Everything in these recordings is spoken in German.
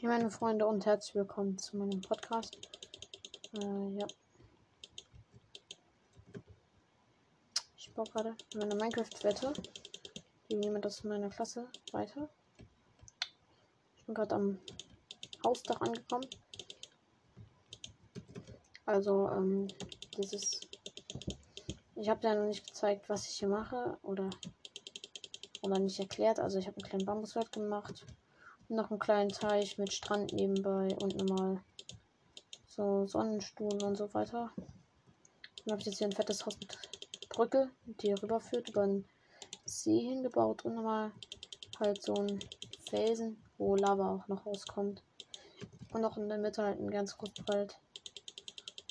Hey meine Freunde und herzlich willkommen zu meinem Podcast. Äh, ja. Ich baue gerade meine Minecraft-Wette gegen jemand aus meiner Klasse weiter. Ich bin gerade am Hausdach angekommen. Also, ähm, dieses. Ich habe ja noch nicht gezeigt, was ich hier mache oder oder nicht erklärt. Also ich habe einen kleinen Bambuswald gemacht noch einen kleinen Teich mit Strand nebenbei und nochmal so Sonnenstuhl und so weiter. Dann habe ich jetzt hier ein fettes Haus mit Brücke, die rüberführt, über den See hingebaut und nochmal halt so ein Felsen, wo Lava auch noch rauskommt. Und noch in der Mitte halt ein ganz großes Wald,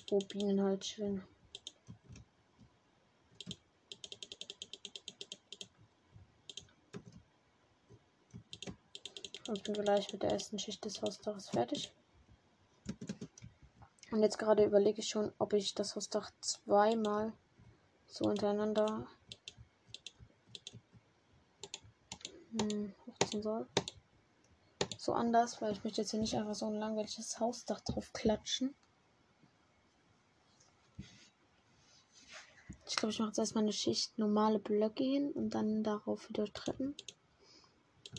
wo Bienen halt chillen. Und bin gleich mit der ersten Schicht des Hausdaches fertig. Und jetzt gerade überlege ich schon, ob ich das Hausdach zweimal so hintereinander hm, hochziehen soll. So anders, weil ich möchte jetzt hier nicht einfach so ein langweiliges Hausdach drauf klatschen. Ich glaube, ich mache jetzt erstmal eine Schicht normale Blöcke hin und dann darauf wieder Treppen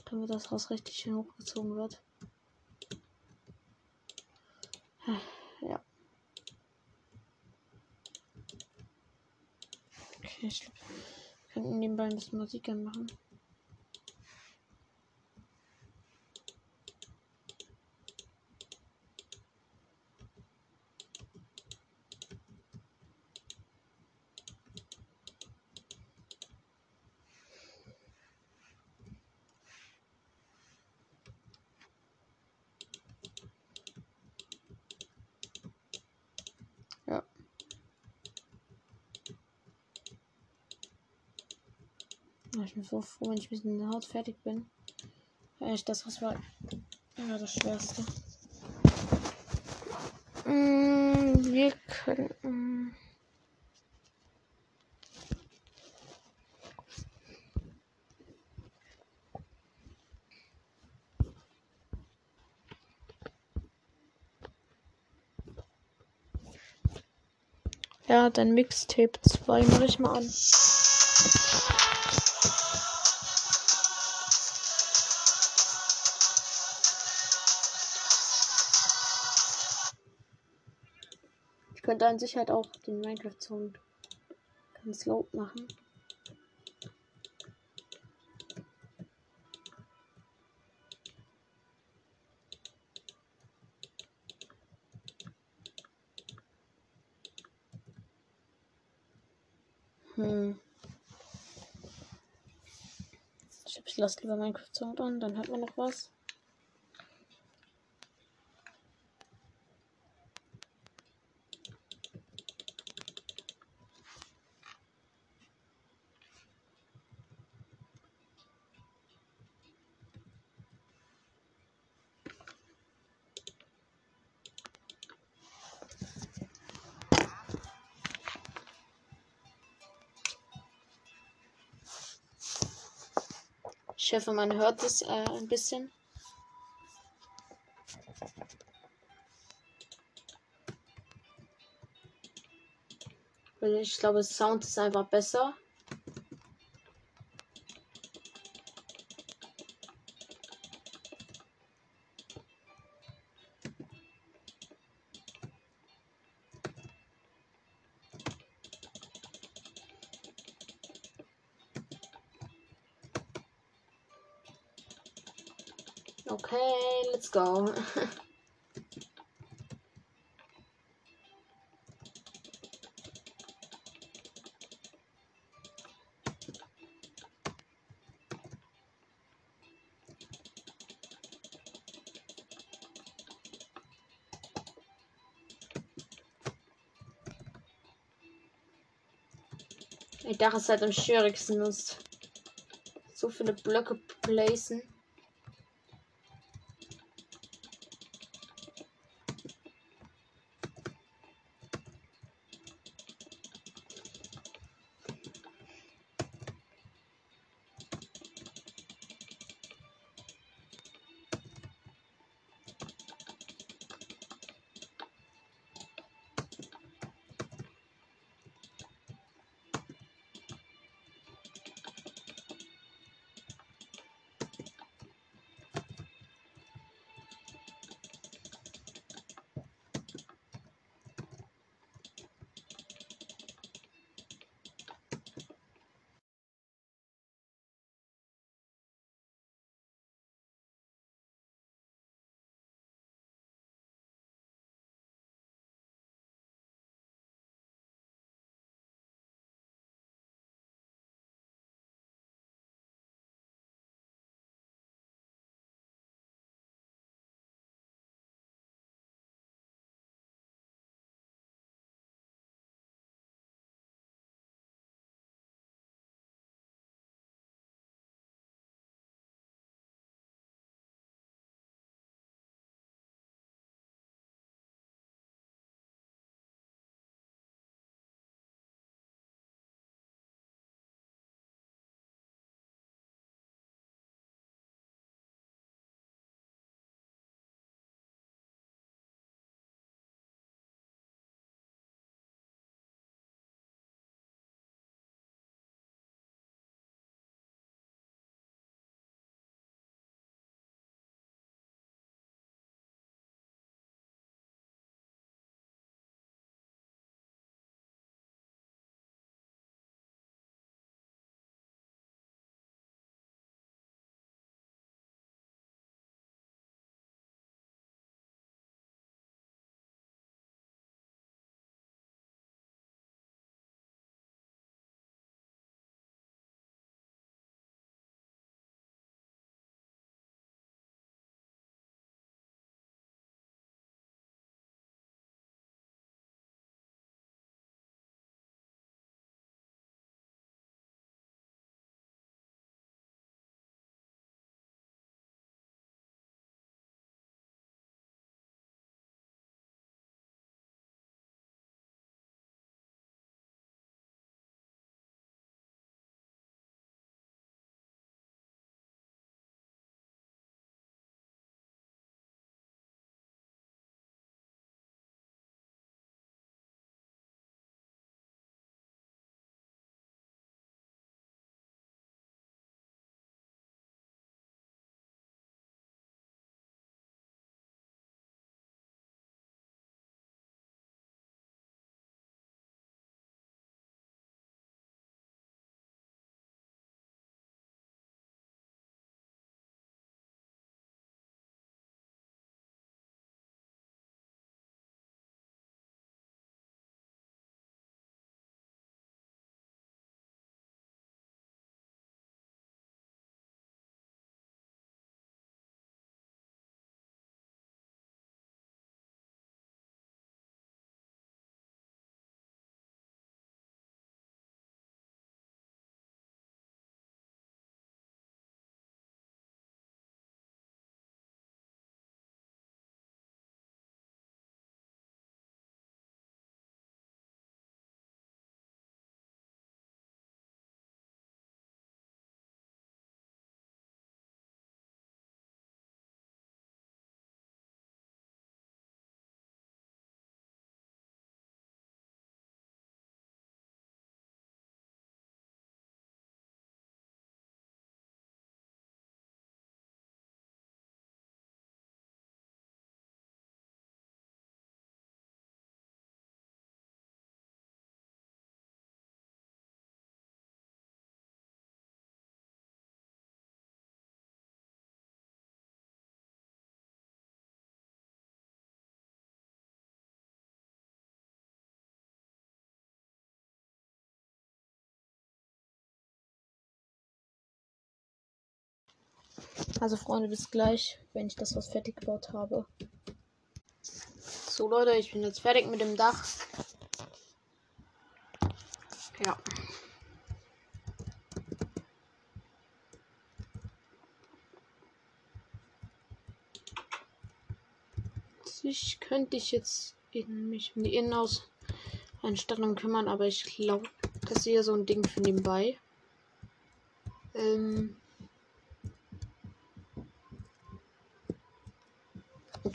damit das Haus richtig schön hochgezogen wird. Ja. Okay, ich könnten nebenbei ein bisschen Musik machen. Ich bin so froh, wenn ich mit der Haut fertig bin. Echt, das was war ja das Schwerste. Mm, wir können. Ja, dein Mixtape 2 mache ich mal an. Könnte an sich halt auch den Minecraft-Sound ganz laut machen. Hm. Ich lasse lieber Minecraft-Sound an, dann hat man noch was. Ich hoffe, man hört es äh, ein bisschen. Ich glaube, Sound ist einfach besser. Dachte, es halt am schwierigsten ist. So viele Blöcke placen. Also Freunde, bis gleich, wenn ich das was fertig gebaut habe. So Leute, ich bin jetzt fertig mit dem Dach. Ja. Ich könnte ich jetzt mich um die Innenauseinstattung kümmern, aber ich glaube, das ist hier so ein Ding für nebenbei. Ähm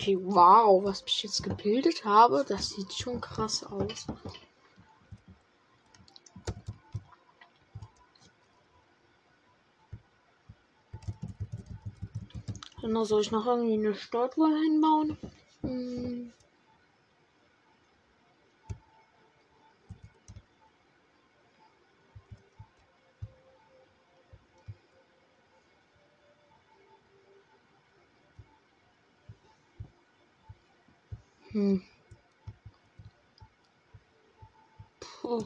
okay, wow, was ich jetzt gebildet habe, das sieht schon krass aus. Dann soll ich noch irgendwie eine Statue hinbauen. Hm. Hm. Puh.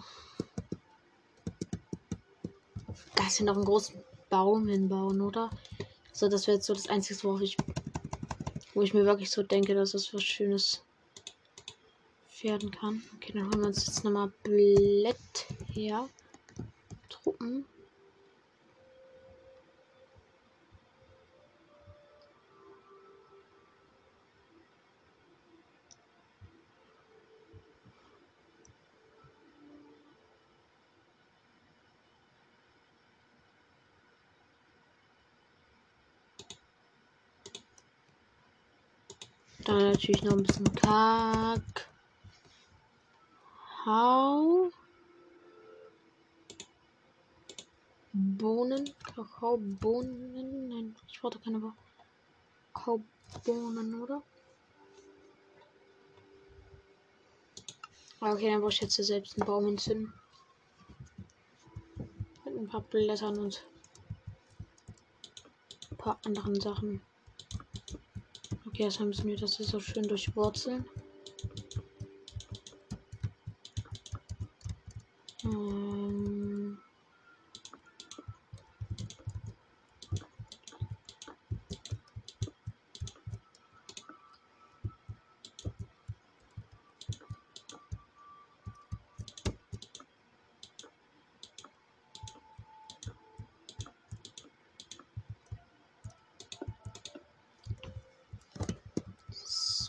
Ist ja noch ein großen Baum hinbauen, oder? So, das wäre jetzt so das Einzige, worauf ich, wo ich mir wirklich so denke, dass das was Schönes werden kann. Okay, dann holen wir uns jetzt nochmal Blätt her. Truppen. Dann natürlich noch ein bisschen Kack. Hau. Bohnen. Kakaobohnen. Nein, ich wollte keine Kakaobohnen, oder? Ah, okay, dann brauche ich jetzt selbst einen Baum entzünden. Mit ein paar Blättern und ein paar anderen Sachen. Okay, erstmal müssen wir das so schön durchwurzeln. Ähm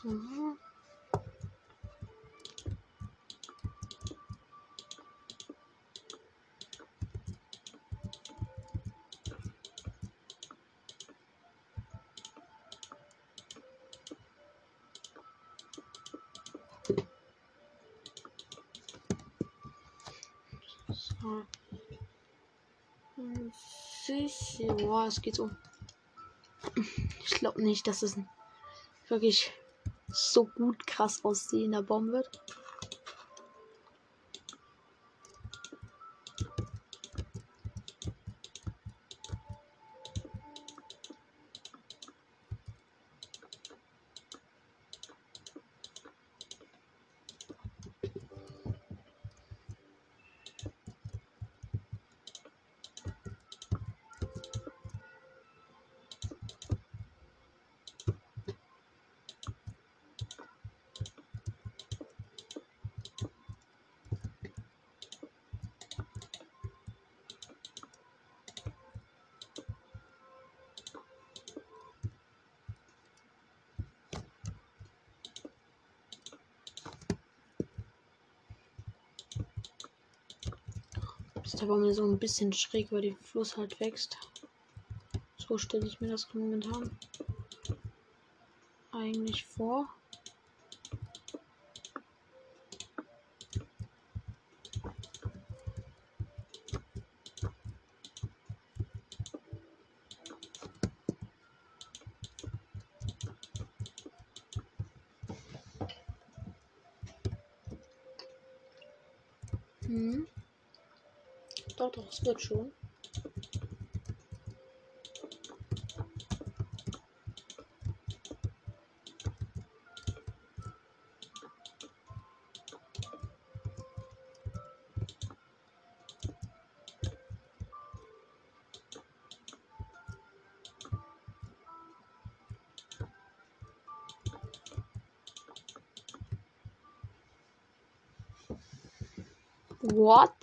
so. So. Hm, Sich, ja, es geht so. Ich glaube nicht, dass es wirklich so gut krass aussehender Baum wird. Mir so ein bisschen schräg, weil der Fluss halt wächst. So stelle ich mir das momentan eigentlich vor. Hm. Doch, doch, wird schon.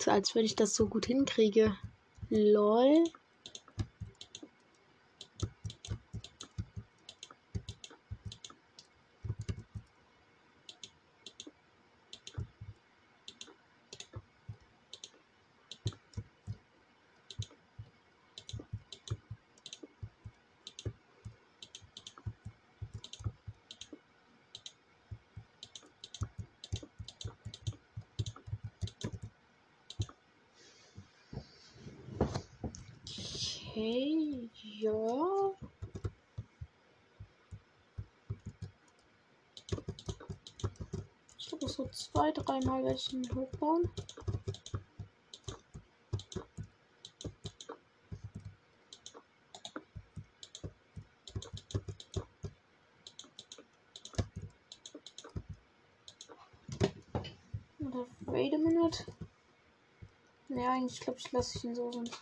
Als wenn ich das so gut hinkriege. Lol. Okay, ja. Ich glaube, so zwei, dreimal werde ich ihn hochbauen. Oder wait a minute. Ja, eigentlich glaube ich, lasse ich ihn so sonst.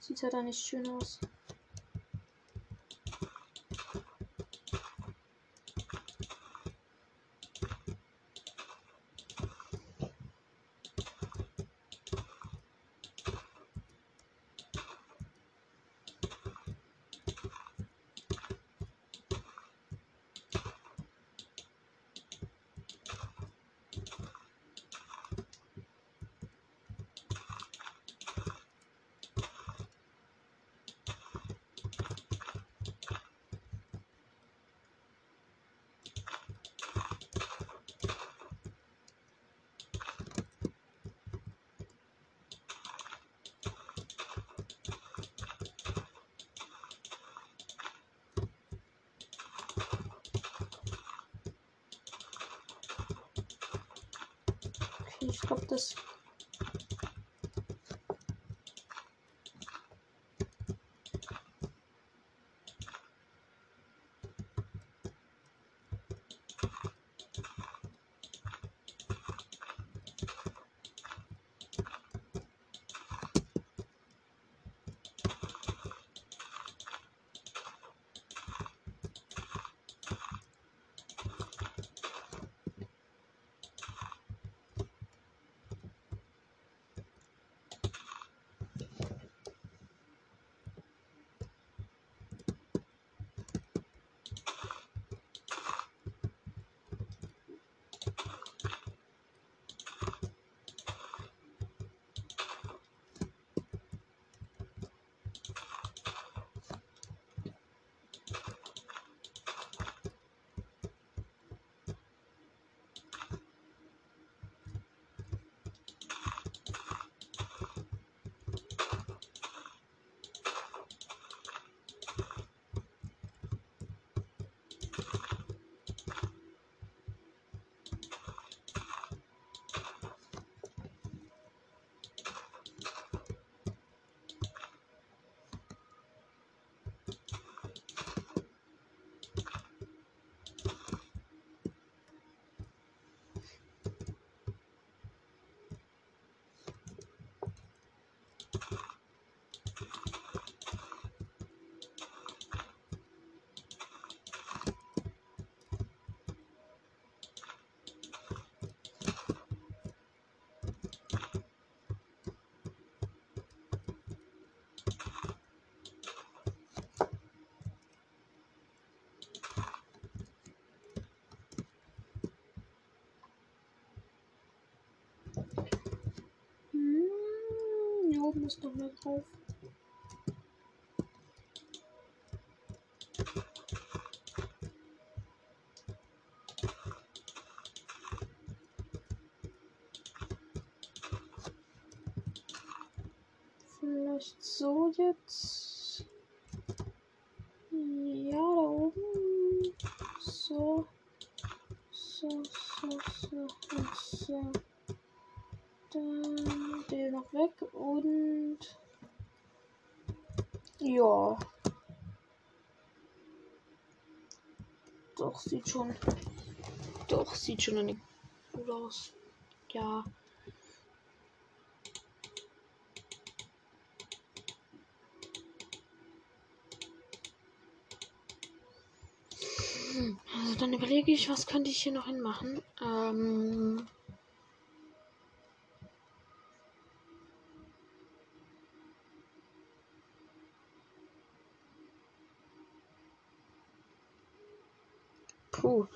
Sieht ja da nicht schön aus. Okay, ich glaube, das. Ist noch mehr drauf. Vielleicht so jetzt. Ja, da oben. So. So, so, so und so. Dann den noch weg und. Ja. Doch, sieht schon. Doch, sieht schon eine gut aus. Ja. dann überlege ich, was könnte ich hier noch hinmachen. Ähm. Mm,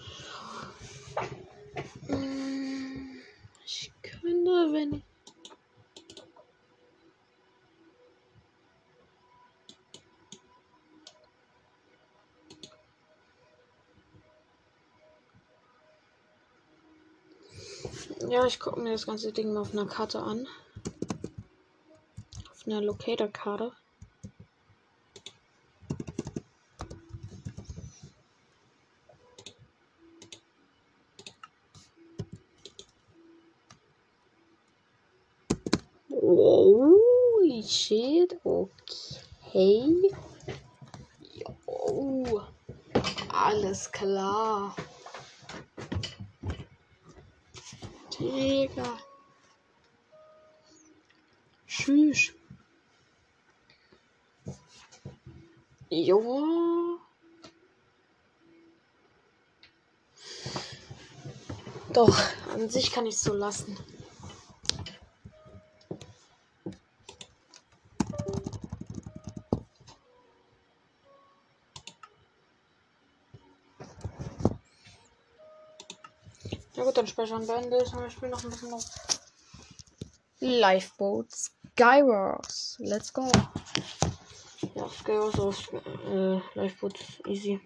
Ich könnte, wenn ich. Ja, ich gucke mir das ganze Ding mal auf einer Karte an. Auf einer Locator-Karte. Holy shit, okay. Jo. Alles klar. Digga. Tschüss. Jo. Doch, an sich kann ich es so lassen. Ja gut, dann speichern beendet. Und ich spiele noch ein bisschen auf Lifeboat Skywars. Let's go. Ja, Skywars auf äh, Lifeboat easy.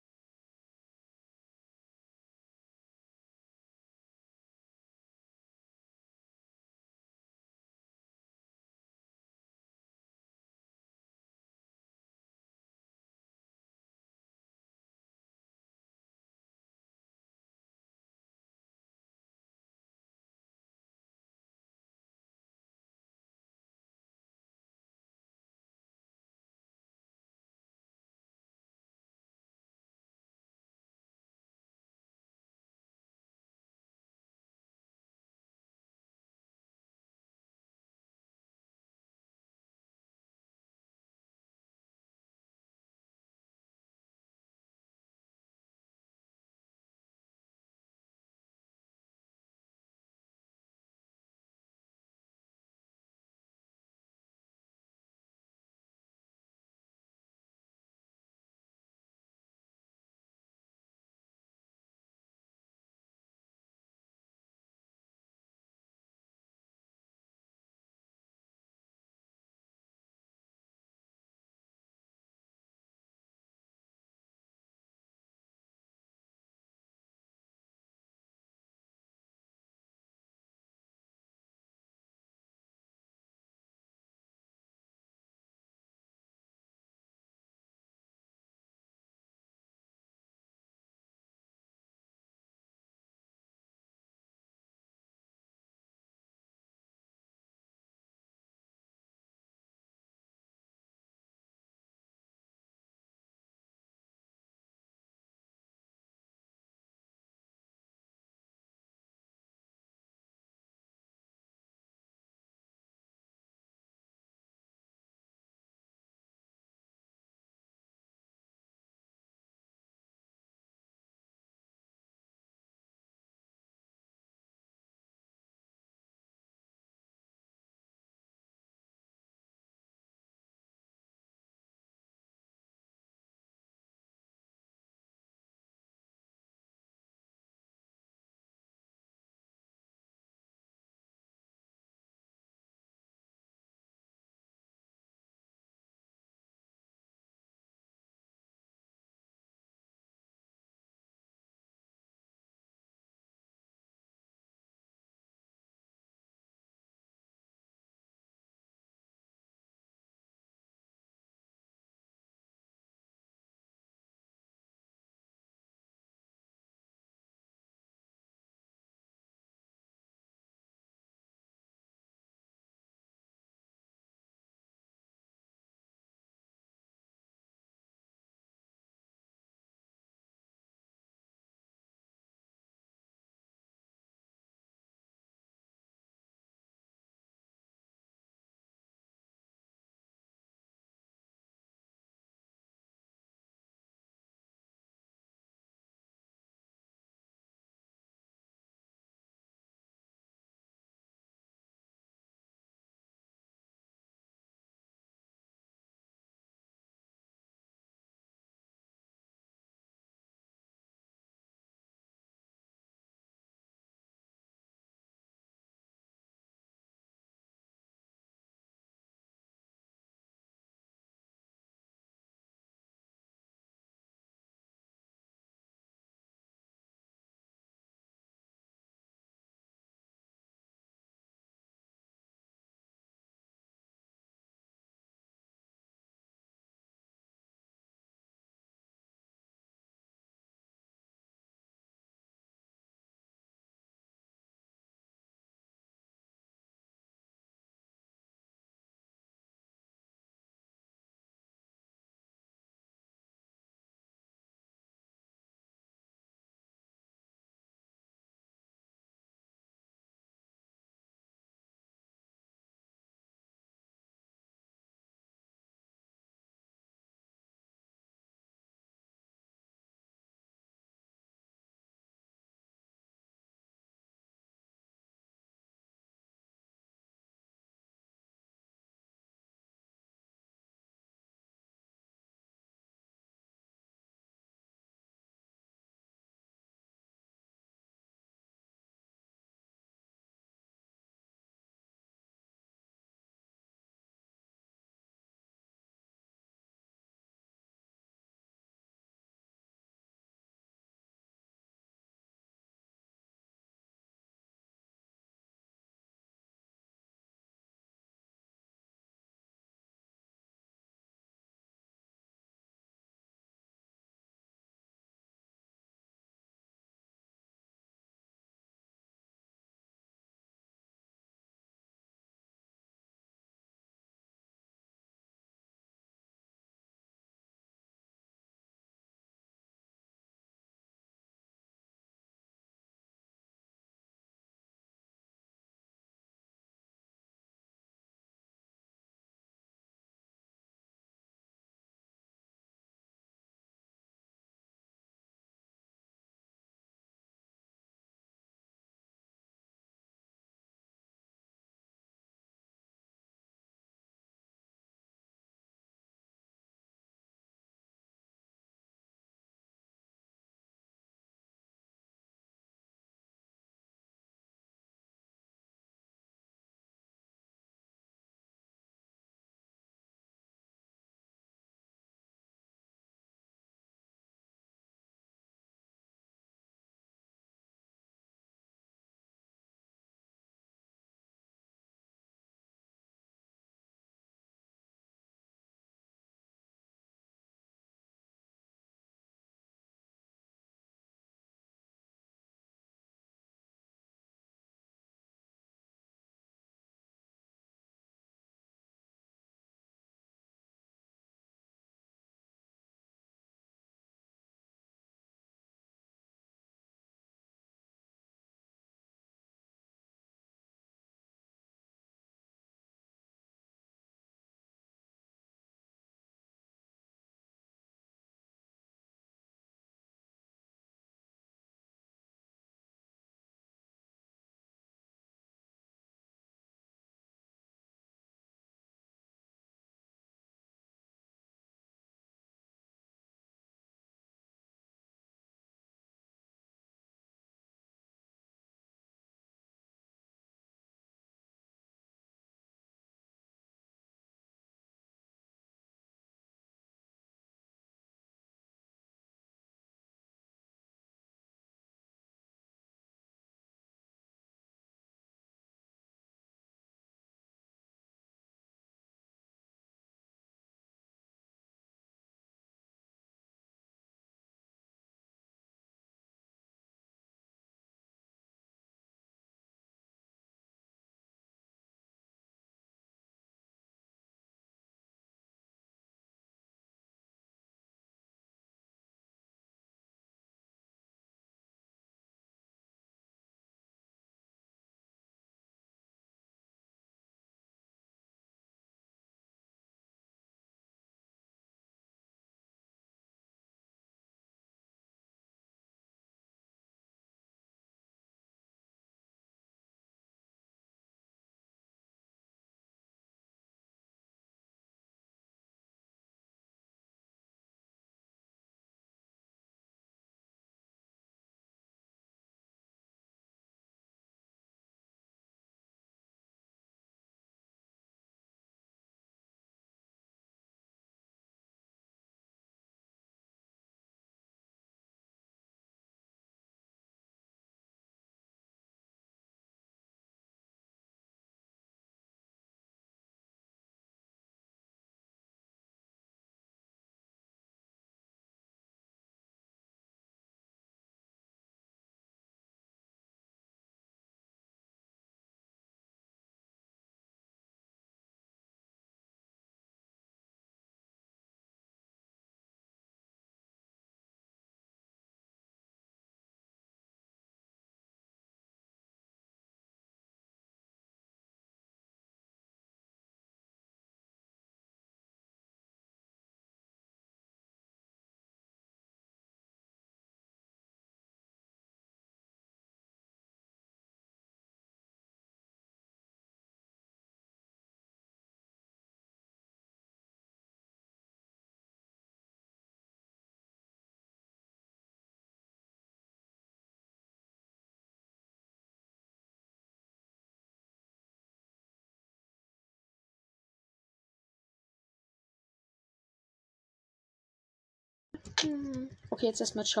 Okay, jetzt erstmal ciao.